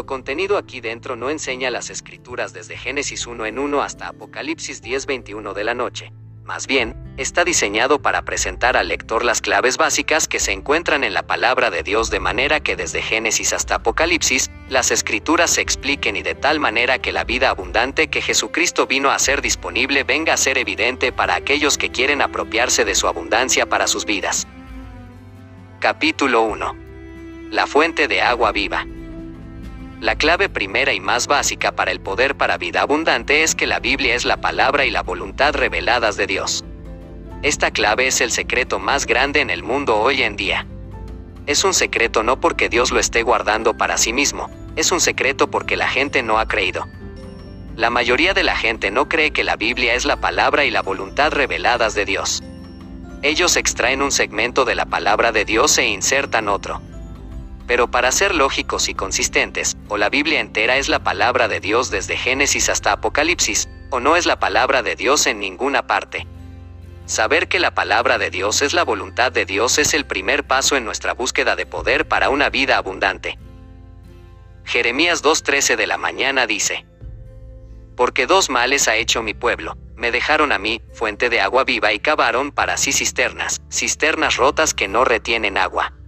Lo contenido aquí dentro no enseña las escrituras desde Génesis 1 en 1 hasta Apocalipsis 10:21 de la noche. Más bien, está diseñado para presentar al lector las claves básicas que se encuentran en la palabra de Dios de manera que desde Génesis hasta Apocalipsis, las escrituras se expliquen y de tal manera que la vida abundante que Jesucristo vino a hacer disponible venga a ser evidente para aquellos que quieren apropiarse de su abundancia para sus vidas. Capítulo 1. La fuente de agua viva. La clave primera y más básica para el poder para vida abundante es que la Biblia es la palabra y la voluntad reveladas de Dios. Esta clave es el secreto más grande en el mundo hoy en día. Es un secreto no porque Dios lo esté guardando para sí mismo, es un secreto porque la gente no ha creído. La mayoría de la gente no cree que la Biblia es la palabra y la voluntad reveladas de Dios. Ellos extraen un segmento de la palabra de Dios e insertan otro. Pero para ser lógicos y consistentes, o la Biblia entera es la palabra de Dios desde Génesis hasta Apocalipsis, o no es la palabra de Dios en ninguna parte. Saber que la palabra de Dios es la voluntad de Dios es el primer paso en nuestra búsqueda de poder para una vida abundante. Jeremías 2.13 de la mañana dice, Porque dos males ha hecho mi pueblo, me dejaron a mí, fuente de agua viva, y cavaron para sí cisternas, cisternas rotas que no retienen agua.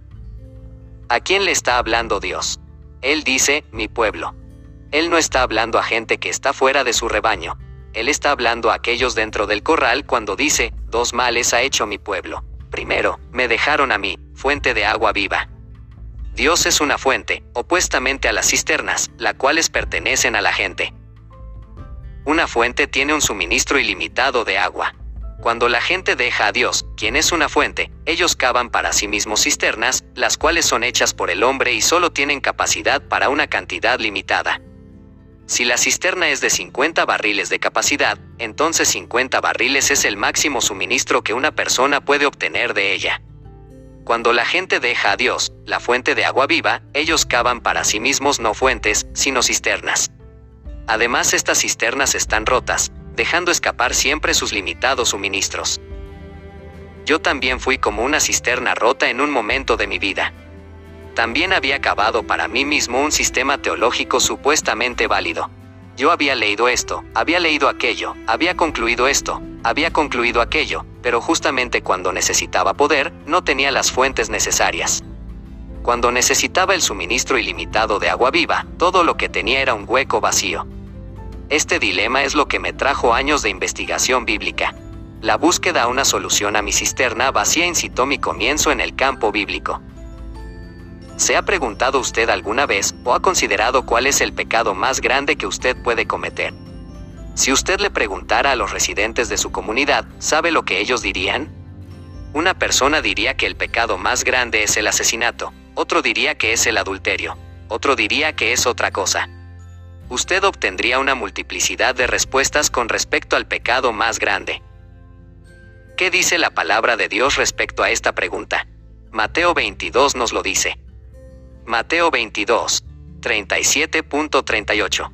¿A quién le está hablando Dios? Él dice, mi pueblo. Él no está hablando a gente que está fuera de su rebaño. Él está hablando a aquellos dentro del corral cuando dice, dos males ha hecho mi pueblo. Primero, me dejaron a mí, fuente de agua viva. Dios es una fuente, opuestamente a las cisternas, las cuales pertenecen a la gente. Una fuente tiene un suministro ilimitado de agua. Cuando la gente deja a Dios, quien es una fuente, ellos cavan para sí mismos cisternas, las cuales son hechas por el hombre y solo tienen capacidad para una cantidad limitada. Si la cisterna es de 50 barriles de capacidad, entonces 50 barriles es el máximo suministro que una persona puede obtener de ella. Cuando la gente deja a Dios, la fuente de agua viva, ellos cavan para sí mismos no fuentes, sino cisternas. Además estas cisternas están rotas, dejando escapar siempre sus limitados suministros. Yo también fui como una cisterna rota en un momento de mi vida. También había cavado para mí mismo un sistema teológico supuestamente válido. Yo había leído esto, había leído aquello, había concluido esto, había concluido aquello, pero justamente cuando necesitaba poder, no tenía las fuentes necesarias. Cuando necesitaba el suministro ilimitado de agua viva, todo lo que tenía era un hueco vacío. Este dilema es lo que me trajo años de investigación bíblica. La búsqueda a una solución a mi cisterna vacía incitó mi comienzo en el campo bíblico. ¿Se ha preguntado usted alguna vez o ha considerado cuál es el pecado más grande que usted puede cometer? Si usted le preguntara a los residentes de su comunidad, ¿sabe lo que ellos dirían? Una persona diría que el pecado más grande es el asesinato, otro diría que es el adulterio, otro diría que es otra cosa usted obtendría una multiplicidad de respuestas con respecto al pecado más grande. ¿Qué dice la palabra de Dios respecto a esta pregunta? Mateo 22 nos lo dice. Mateo 22, 37.38.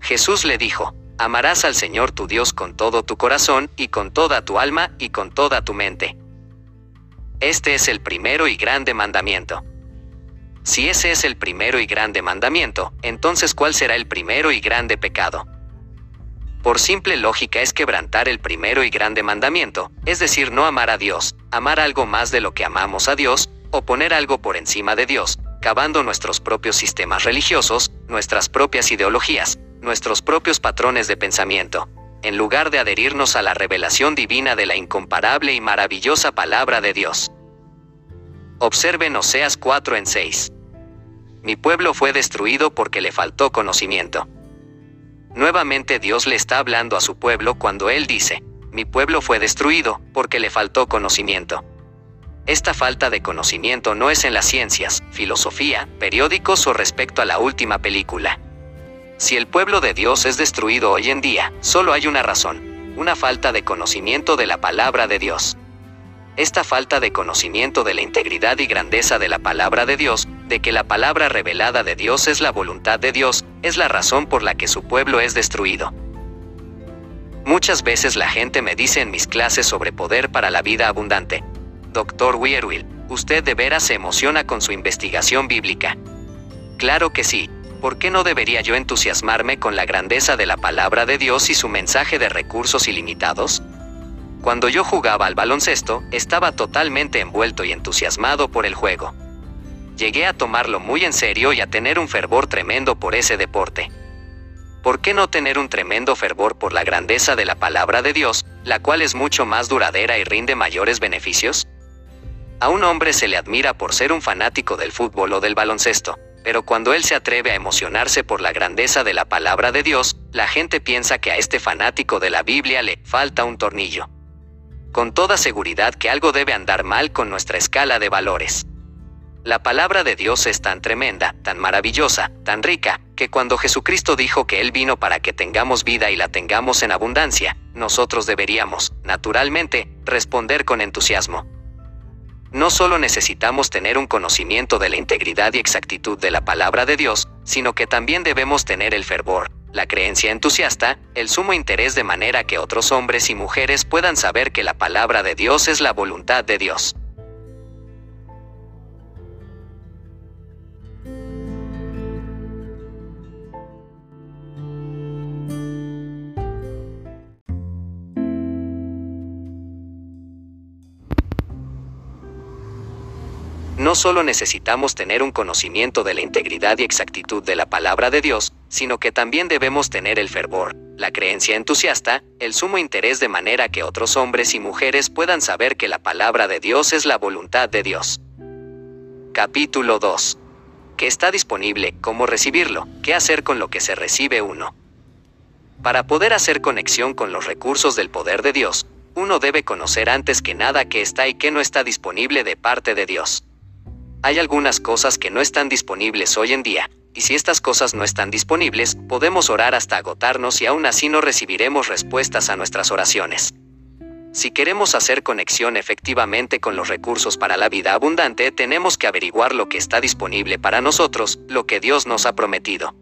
Jesús le dijo, amarás al Señor tu Dios con todo tu corazón, y con toda tu alma, y con toda tu mente. Este es el primero y grande mandamiento. Si ese es el primero y grande mandamiento, entonces ¿cuál será el primero y grande pecado? Por simple lógica es quebrantar el primero y grande mandamiento, es decir, no amar a Dios, amar algo más de lo que amamos a Dios, o poner algo por encima de Dios, cavando nuestros propios sistemas religiosos, nuestras propias ideologías, nuestros propios patrones de pensamiento, en lugar de adherirnos a la revelación divina de la incomparable y maravillosa palabra de Dios. Observen Oseas 4 en 6 mi pueblo fue destruido porque le faltó conocimiento. Nuevamente Dios le está hablando a su pueblo cuando Él dice, mi pueblo fue destruido porque le faltó conocimiento. Esta falta de conocimiento no es en las ciencias, filosofía, periódicos o respecto a la última película. Si el pueblo de Dios es destruido hoy en día, solo hay una razón, una falta de conocimiento de la palabra de Dios. Esta falta de conocimiento de la integridad y grandeza de la palabra de Dios de que la palabra revelada de Dios es la voluntad de Dios, es la razón por la que su pueblo es destruido. Muchas veces la gente me dice en mis clases sobre poder para la vida abundante, Dr. Weirwill, usted de veras se emociona con su investigación bíblica. Claro que sí, ¿por qué no debería yo entusiasmarme con la grandeza de la palabra de Dios y su mensaje de recursos ilimitados? Cuando yo jugaba al baloncesto, estaba totalmente envuelto y entusiasmado por el juego. Llegué a tomarlo muy en serio y a tener un fervor tremendo por ese deporte. ¿Por qué no tener un tremendo fervor por la grandeza de la palabra de Dios, la cual es mucho más duradera y rinde mayores beneficios? A un hombre se le admira por ser un fanático del fútbol o del baloncesto, pero cuando él se atreve a emocionarse por la grandeza de la palabra de Dios, la gente piensa que a este fanático de la Biblia le falta un tornillo con toda seguridad que algo debe andar mal con nuestra escala de valores. La palabra de Dios es tan tremenda, tan maravillosa, tan rica, que cuando Jesucristo dijo que Él vino para que tengamos vida y la tengamos en abundancia, nosotros deberíamos, naturalmente, responder con entusiasmo. No solo necesitamos tener un conocimiento de la integridad y exactitud de la palabra de Dios, sino que también debemos tener el fervor, la creencia entusiasta, el sumo interés de manera que otros hombres y mujeres puedan saber que la palabra de Dios es la voluntad de Dios. No solo necesitamos tener un conocimiento de la integridad y exactitud de la palabra de Dios, sino que también debemos tener el fervor, la creencia entusiasta, el sumo interés de manera que otros hombres y mujeres puedan saber que la palabra de Dios es la voluntad de Dios. Capítulo 2. ¿Qué está disponible? ¿Cómo recibirlo? ¿Qué hacer con lo que se recibe uno? Para poder hacer conexión con los recursos del poder de Dios, uno debe conocer antes que nada qué está y qué no está disponible de parte de Dios. Hay algunas cosas que no están disponibles hoy en día, y si estas cosas no están disponibles, podemos orar hasta agotarnos y aún así no recibiremos respuestas a nuestras oraciones. Si queremos hacer conexión efectivamente con los recursos para la vida abundante, tenemos que averiguar lo que está disponible para nosotros, lo que Dios nos ha prometido.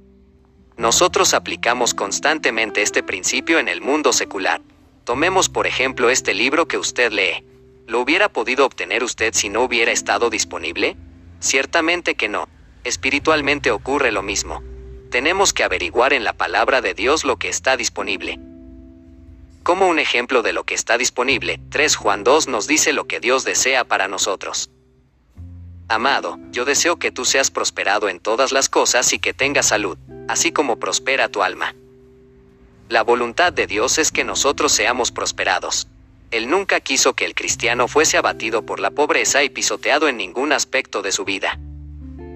Nosotros aplicamos constantemente este principio en el mundo secular. Tomemos por ejemplo este libro que usted lee. ¿Lo hubiera podido obtener usted si no hubiera estado disponible? Ciertamente que no. Espiritualmente ocurre lo mismo. Tenemos que averiguar en la palabra de Dios lo que está disponible. Como un ejemplo de lo que está disponible, 3 Juan 2 nos dice lo que Dios desea para nosotros. Amado, yo deseo que tú seas prosperado en todas las cosas y que tengas salud, así como prospera tu alma. La voluntad de Dios es que nosotros seamos prosperados. Él nunca quiso que el cristiano fuese abatido por la pobreza y pisoteado en ningún aspecto de su vida.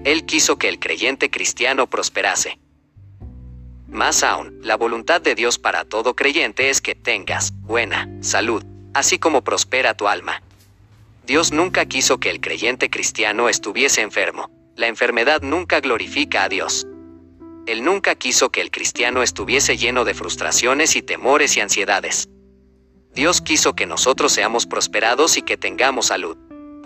Él quiso que el creyente cristiano prosperase. Más aún, la voluntad de Dios para todo creyente es que tengas buena salud, así como prospera tu alma. Dios nunca quiso que el creyente cristiano estuviese enfermo. La enfermedad nunca glorifica a Dios. Él nunca quiso que el cristiano estuviese lleno de frustraciones y temores y ansiedades. Dios quiso que nosotros seamos prosperados y que tengamos salud.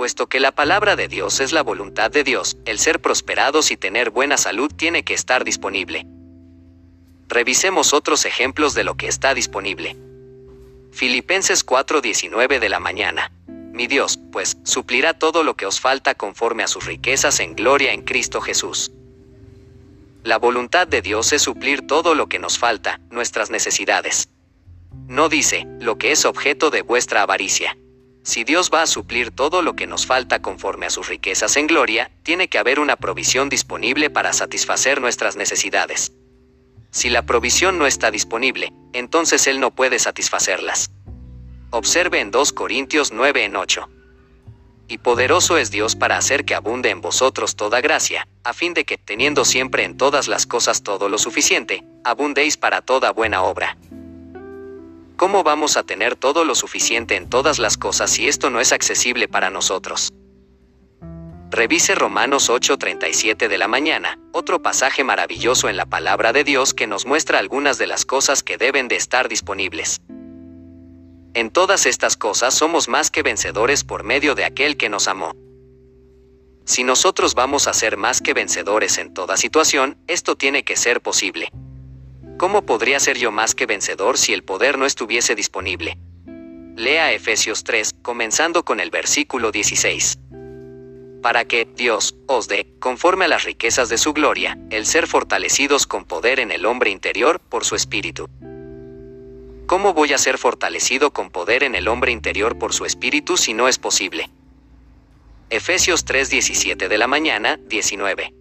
Puesto que la palabra de Dios es la voluntad de Dios, el ser prosperados y tener buena salud tiene que estar disponible. Revisemos otros ejemplos de lo que está disponible. Filipenses 4:19 de la mañana. Mi Dios, pues, suplirá todo lo que os falta conforme a sus riquezas en gloria en Cristo Jesús. La voluntad de Dios es suplir todo lo que nos falta, nuestras necesidades. No dice, lo que es objeto de vuestra avaricia. Si Dios va a suplir todo lo que nos falta conforme a sus riquezas en gloria, tiene que haber una provisión disponible para satisfacer nuestras necesidades. Si la provisión no está disponible, entonces Él no puede satisfacerlas. Observe en 2 Corintios 9 en 8. Y poderoso es Dios para hacer que abunde en vosotros toda gracia, a fin de que, teniendo siempre en todas las cosas todo lo suficiente, abundéis para toda buena obra. ¿Cómo vamos a tener todo lo suficiente en todas las cosas si esto no es accesible para nosotros? Revise Romanos 8:37 de la mañana, otro pasaje maravilloso en la palabra de Dios que nos muestra algunas de las cosas que deben de estar disponibles. En todas estas cosas somos más que vencedores por medio de aquel que nos amó. Si nosotros vamos a ser más que vencedores en toda situación, esto tiene que ser posible. ¿Cómo podría ser yo más que vencedor si el poder no estuviese disponible? Lea Efesios 3, comenzando con el versículo 16. para que Dios os dé, conforme a las riquezas de su gloria, el ser fortalecidos con poder en el hombre interior por su espíritu. ¿Cómo voy a ser fortalecido con poder en el hombre interior por su espíritu si no es posible? Efesios 3:17 de la mañana, 19.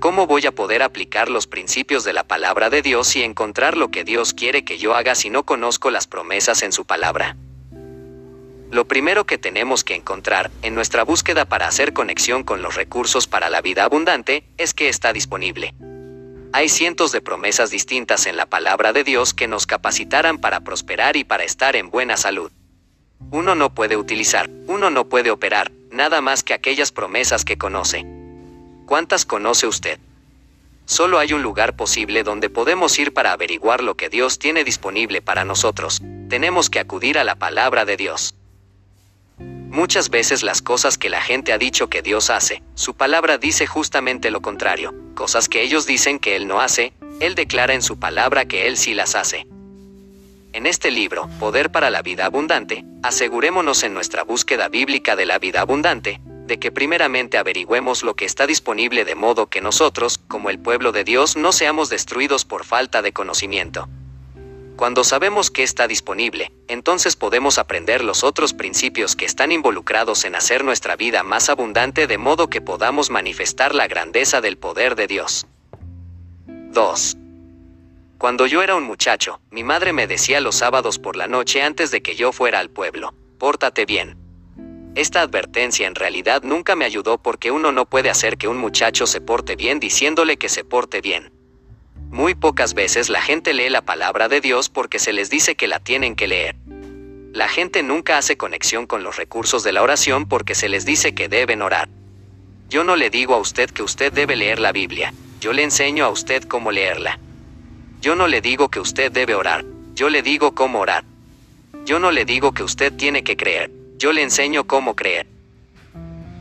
¿Cómo voy a poder aplicar los principios de la palabra de Dios y encontrar lo que Dios quiere que yo haga si no conozco las promesas en su palabra? Lo primero que tenemos que encontrar, en nuestra búsqueda para hacer conexión con los recursos para la vida abundante, es que está disponible. Hay cientos de promesas distintas en la palabra de Dios que nos capacitarán para prosperar y para estar en buena salud. Uno no puede utilizar, uno no puede operar, nada más que aquellas promesas que conoce. ¿Cuántas conoce usted? Solo hay un lugar posible donde podemos ir para averiguar lo que Dios tiene disponible para nosotros. Tenemos que acudir a la palabra de Dios. Muchas veces las cosas que la gente ha dicho que Dios hace, su palabra dice justamente lo contrario. Cosas que ellos dicen que Él no hace, Él declara en su palabra que Él sí las hace. En este libro, Poder para la Vida Abundante, asegurémonos en nuestra búsqueda bíblica de la vida abundante, de que primeramente averigüemos lo que está disponible de modo que nosotros, como el pueblo de Dios, no seamos destruidos por falta de conocimiento. Cuando sabemos que está disponible, entonces podemos aprender los otros principios que están involucrados en hacer nuestra vida más abundante de modo que podamos manifestar la grandeza del poder de Dios. 2. Cuando yo era un muchacho, mi madre me decía los sábados por la noche antes de que yo fuera al pueblo, pórtate bien, esta advertencia en realidad nunca me ayudó porque uno no puede hacer que un muchacho se porte bien diciéndole que se porte bien. Muy pocas veces la gente lee la palabra de Dios porque se les dice que la tienen que leer. La gente nunca hace conexión con los recursos de la oración porque se les dice que deben orar. Yo no le digo a usted que usted debe leer la Biblia, yo le enseño a usted cómo leerla. Yo no le digo que usted debe orar, yo le digo cómo orar. Yo no le digo que usted tiene que creer, yo le enseño cómo creer.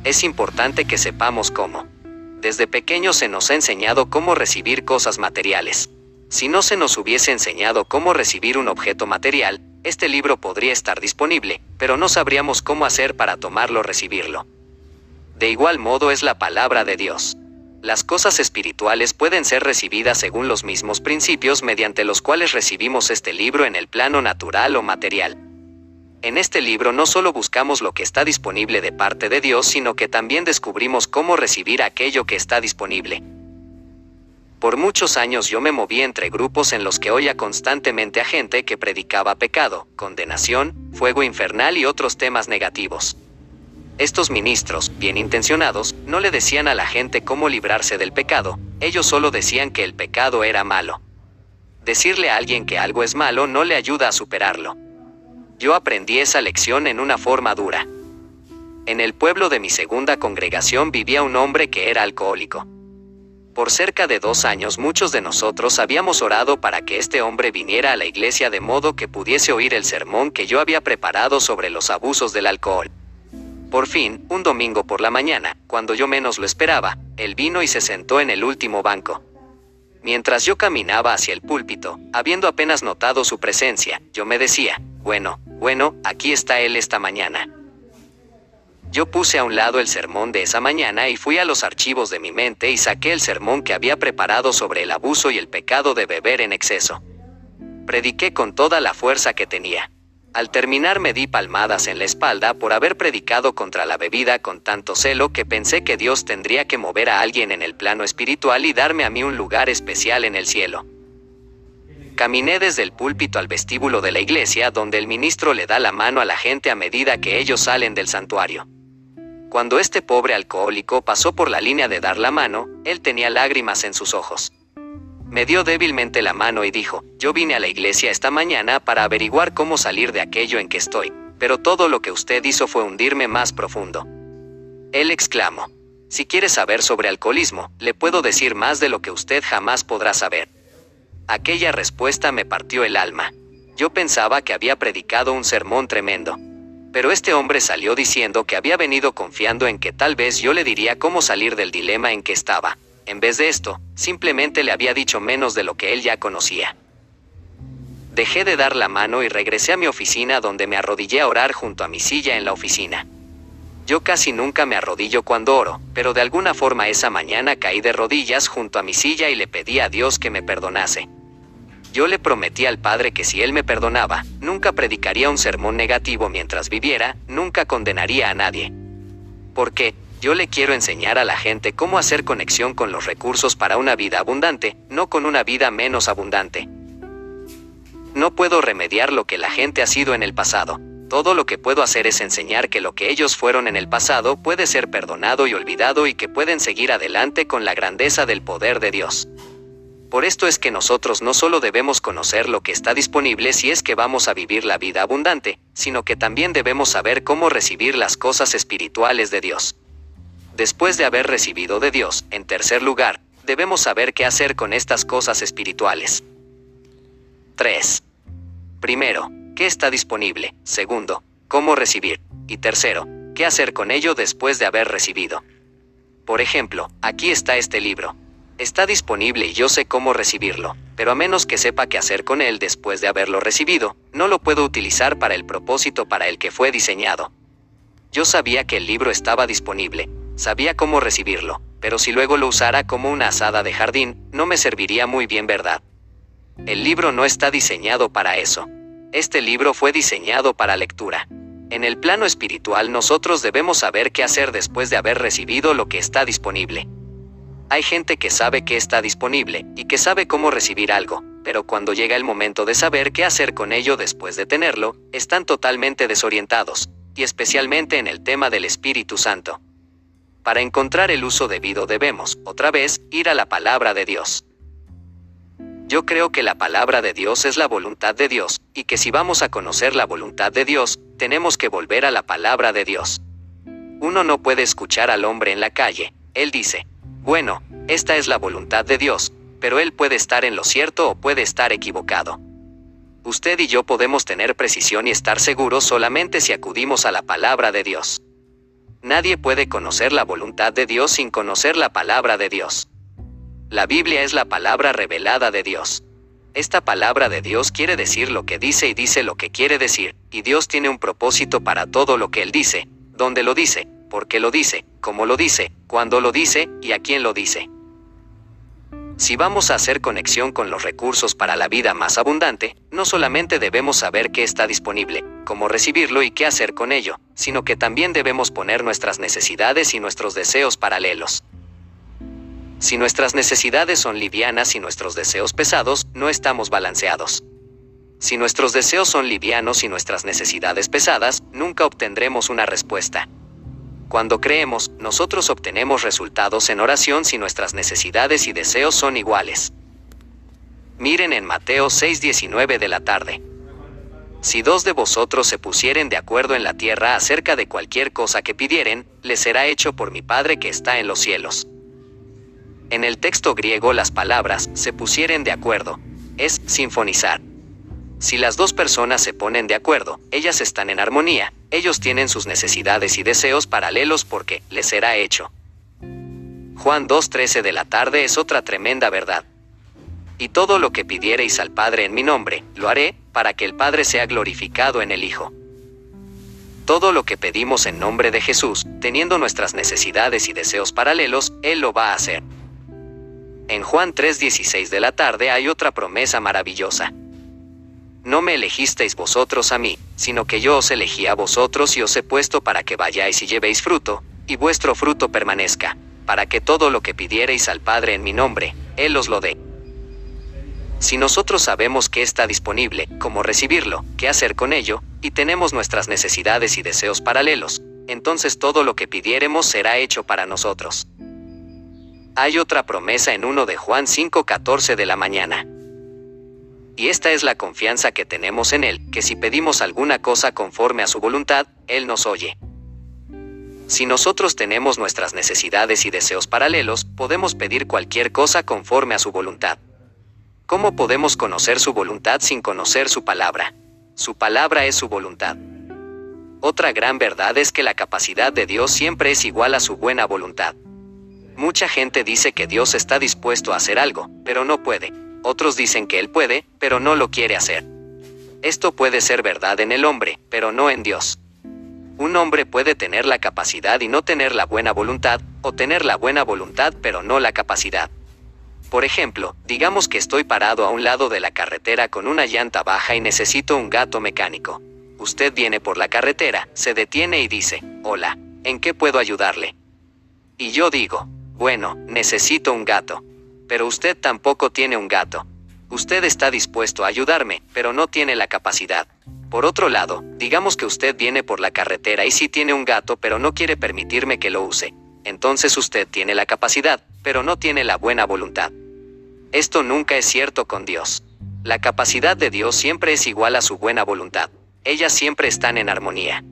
Es importante que sepamos cómo. Desde pequeños se nos ha enseñado cómo recibir cosas materiales. Si no se nos hubiese enseñado cómo recibir un objeto material, este libro podría estar disponible, pero no sabríamos cómo hacer para tomarlo o recibirlo. De igual modo es la palabra de Dios. Las cosas espirituales pueden ser recibidas según los mismos principios mediante los cuales recibimos este libro en el plano natural o material. En este libro no solo buscamos lo que está disponible de parte de Dios, sino que también descubrimos cómo recibir aquello que está disponible. Por muchos años yo me moví entre grupos en los que oía constantemente a gente que predicaba pecado, condenación, fuego infernal y otros temas negativos. Estos ministros, bien intencionados, no le decían a la gente cómo librarse del pecado, ellos solo decían que el pecado era malo. Decirle a alguien que algo es malo no le ayuda a superarlo. Yo aprendí esa lección en una forma dura. En el pueblo de mi segunda congregación vivía un hombre que era alcohólico. Por cerca de dos años muchos de nosotros habíamos orado para que este hombre viniera a la iglesia de modo que pudiese oír el sermón que yo había preparado sobre los abusos del alcohol. Por fin, un domingo por la mañana, cuando yo menos lo esperaba, él vino y se sentó en el último banco. Mientras yo caminaba hacia el púlpito, habiendo apenas notado su presencia, yo me decía, bueno, bueno, aquí está él esta mañana. Yo puse a un lado el sermón de esa mañana y fui a los archivos de mi mente y saqué el sermón que había preparado sobre el abuso y el pecado de beber en exceso. Prediqué con toda la fuerza que tenía. Al terminar me di palmadas en la espalda por haber predicado contra la bebida con tanto celo que pensé que Dios tendría que mover a alguien en el plano espiritual y darme a mí un lugar especial en el cielo. Caminé desde el púlpito al vestíbulo de la iglesia donde el ministro le da la mano a la gente a medida que ellos salen del santuario. Cuando este pobre alcohólico pasó por la línea de dar la mano, él tenía lágrimas en sus ojos. Me dio débilmente la mano y dijo, yo vine a la iglesia esta mañana para averiguar cómo salir de aquello en que estoy, pero todo lo que usted hizo fue hundirme más profundo. Él exclamó. Si quiere saber sobre alcoholismo, le puedo decir más de lo que usted jamás podrá saber. Aquella respuesta me partió el alma. Yo pensaba que había predicado un sermón tremendo. Pero este hombre salió diciendo que había venido confiando en que tal vez yo le diría cómo salir del dilema en que estaba. En vez de esto, simplemente le había dicho menos de lo que él ya conocía. Dejé de dar la mano y regresé a mi oficina donde me arrodillé a orar junto a mi silla en la oficina. Yo casi nunca me arrodillo cuando oro, pero de alguna forma esa mañana caí de rodillas junto a mi silla y le pedí a Dios que me perdonase. Yo le prometí al Padre que si Él me perdonaba, nunca predicaría un sermón negativo mientras viviera, nunca condenaría a nadie. Porque, yo le quiero enseñar a la gente cómo hacer conexión con los recursos para una vida abundante, no con una vida menos abundante. No puedo remediar lo que la gente ha sido en el pasado. Todo lo que puedo hacer es enseñar que lo que ellos fueron en el pasado puede ser perdonado y olvidado y que pueden seguir adelante con la grandeza del poder de Dios. Por esto es que nosotros no solo debemos conocer lo que está disponible si es que vamos a vivir la vida abundante, sino que también debemos saber cómo recibir las cosas espirituales de Dios. Después de haber recibido de Dios, en tercer lugar, debemos saber qué hacer con estas cosas espirituales. 3. Primero, ¿qué está disponible? Segundo, ¿cómo recibir? Y tercero, ¿qué hacer con ello después de haber recibido? Por ejemplo, aquí está este libro. Está disponible y yo sé cómo recibirlo, pero a menos que sepa qué hacer con él después de haberlo recibido, no lo puedo utilizar para el propósito para el que fue diseñado. Yo sabía que el libro estaba disponible, sabía cómo recibirlo, pero si luego lo usara como una asada de jardín, no me serviría muy bien, ¿verdad? El libro no está diseñado para eso. Este libro fue diseñado para lectura. En el plano espiritual nosotros debemos saber qué hacer después de haber recibido lo que está disponible. Hay gente que sabe que está disponible y que sabe cómo recibir algo, pero cuando llega el momento de saber qué hacer con ello después de tenerlo, están totalmente desorientados, y especialmente en el tema del Espíritu Santo. Para encontrar el uso debido debemos, otra vez, ir a la palabra de Dios. Yo creo que la palabra de Dios es la voluntad de Dios, y que si vamos a conocer la voluntad de Dios, tenemos que volver a la palabra de Dios. Uno no puede escuchar al hombre en la calle, él dice, bueno, esta es la voluntad de Dios, pero él puede estar en lo cierto o puede estar equivocado. Usted y yo podemos tener precisión y estar seguros solamente si acudimos a la palabra de Dios. Nadie puede conocer la voluntad de Dios sin conocer la palabra de Dios. La Biblia es la palabra revelada de Dios. Esta palabra de Dios quiere decir lo que dice y dice lo que quiere decir, y Dios tiene un propósito para todo lo que Él dice, donde lo dice, por qué lo dice, cómo lo dice, cuándo lo dice y a quién lo dice. Si vamos a hacer conexión con los recursos para la vida más abundante, no solamente debemos saber qué está disponible, cómo recibirlo y qué hacer con ello, sino que también debemos poner nuestras necesidades y nuestros deseos paralelos. Si nuestras necesidades son livianas y nuestros deseos pesados, no estamos balanceados. Si nuestros deseos son livianos y nuestras necesidades pesadas, nunca obtendremos una respuesta. Cuando creemos, nosotros obtenemos resultados en oración si nuestras necesidades y deseos son iguales. Miren en Mateo 6:19 de la tarde. Si dos de vosotros se pusieren de acuerdo en la tierra acerca de cualquier cosa que pidieren, les será hecho por mi Padre que está en los cielos. En el texto griego las palabras se pusieren de acuerdo. Es sinfonizar. Si las dos personas se ponen de acuerdo, ellas están en armonía, ellos tienen sus necesidades y deseos paralelos porque les será hecho. Juan 2.13 de la tarde es otra tremenda verdad. Y todo lo que pidiereis al Padre en mi nombre, lo haré, para que el Padre sea glorificado en el Hijo. Todo lo que pedimos en nombre de Jesús, teniendo nuestras necesidades y deseos paralelos, Él lo va a hacer. En Juan 3:16 de la tarde hay otra promesa maravillosa. No me elegisteis vosotros a mí, sino que yo os elegí a vosotros y os he puesto para que vayáis y llevéis fruto, y vuestro fruto permanezca, para que todo lo que pidiereis al Padre en mi nombre, Él os lo dé. Si nosotros sabemos que está disponible, cómo recibirlo, qué hacer con ello, y tenemos nuestras necesidades y deseos paralelos, entonces todo lo que pidiéremos será hecho para nosotros. Hay otra promesa en 1 de Juan 5:14 de la mañana. Y esta es la confianza que tenemos en Él, que si pedimos alguna cosa conforme a su voluntad, Él nos oye. Si nosotros tenemos nuestras necesidades y deseos paralelos, podemos pedir cualquier cosa conforme a su voluntad. ¿Cómo podemos conocer su voluntad sin conocer su palabra? Su palabra es su voluntad. Otra gran verdad es que la capacidad de Dios siempre es igual a su buena voluntad. Mucha gente dice que Dios está dispuesto a hacer algo, pero no puede. Otros dicen que Él puede, pero no lo quiere hacer. Esto puede ser verdad en el hombre, pero no en Dios. Un hombre puede tener la capacidad y no tener la buena voluntad, o tener la buena voluntad pero no la capacidad. Por ejemplo, digamos que estoy parado a un lado de la carretera con una llanta baja y necesito un gato mecánico. Usted viene por la carretera, se detiene y dice, hola, ¿en qué puedo ayudarle? Y yo digo, bueno, necesito un gato. Pero usted tampoco tiene un gato. Usted está dispuesto a ayudarme, pero no tiene la capacidad. Por otro lado, digamos que usted viene por la carretera y sí tiene un gato pero no quiere permitirme que lo use. Entonces usted tiene la capacidad, pero no tiene la buena voluntad. Esto nunca es cierto con Dios. La capacidad de Dios siempre es igual a su buena voluntad. Ellas siempre están en armonía.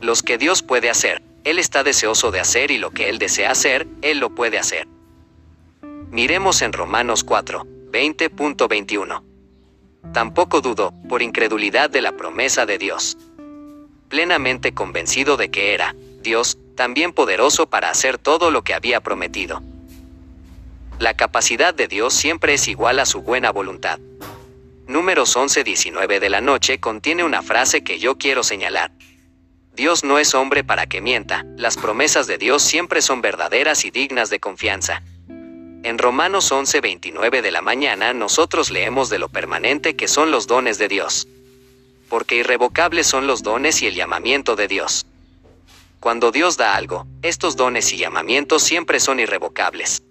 Los que Dios puede hacer, Él está deseoso de hacer y lo que Él desea hacer, Él lo puede hacer. Miremos en Romanos 4, 20.21. Tampoco dudó, por incredulidad de la promesa de Dios. Plenamente convencido de que era, Dios, también poderoso para hacer todo lo que había prometido. La capacidad de Dios siempre es igual a su buena voluntad. Números 11-19 de la noche contiene una frase que yo quiero señalar. Dios no es hombre para que mienta, las promesas de Dios siempre son verdaderas y dignas de confianza. En Romanos 11:29 de la mañana nosotros leemos de lo permanente que son los dones de Dios. Porque irrevocables son los dones y el llamamiento de Dios. Cuando Dios da algo, estos dones y llamamientos siempre son irrevocables.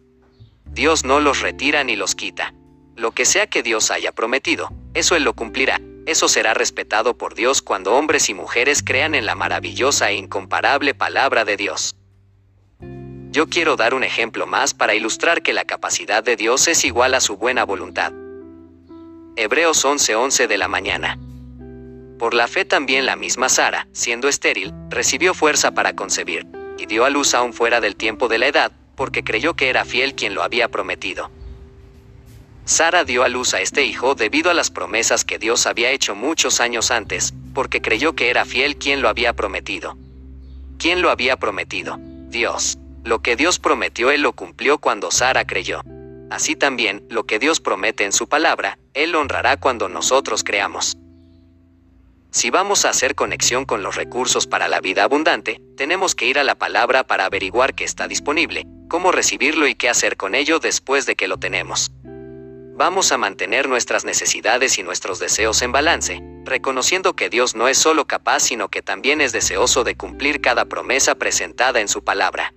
Dios no los retira ni los quita. Lo que sea que Dios haya prometido, eso Él lo cumplirá. Eso será respetado por Dios cuando hombres y mujeres crean en la maravillosa e incomparable palabra de Dios. Yo quiero dar un ejemplo más para ilustrar que la capacidad de Dios es igual a su buena voluntad. Hebreos 11:11 de la mañana. Por la fe también la misma Sara, siendo estéril, recibió fuerza para concebir, y dio a luz aún fuera del tiempo de la edad, porque creyó que era fiel quien lo había prometido. Sara dio a luz a este hijo debido a las promesas que Dios había hecho muchos años antes, porque creyó que era fiel quien lo había prometido. ¿Quién lo había prometido? Dios. Lo que Dios prometió Él lo cumplió cuando Sara creyó. Así también, lo que Dios promete en su palabra, Él honrará cuando nosotros creamos. Si vamos a hacer conexión con los recursos para la vida abundante, tenemos que ir a la palabra para averiguar qué está disponible, cómo recibirlo y qué hacer con ello después de que lo tenemos. Vamos a mantener nuestras necesidades y nuestros deseos en balance, reconociendo que Dios no es solo capaz sino que también es deseoso de cumplir cada promesa presentada en su palabra.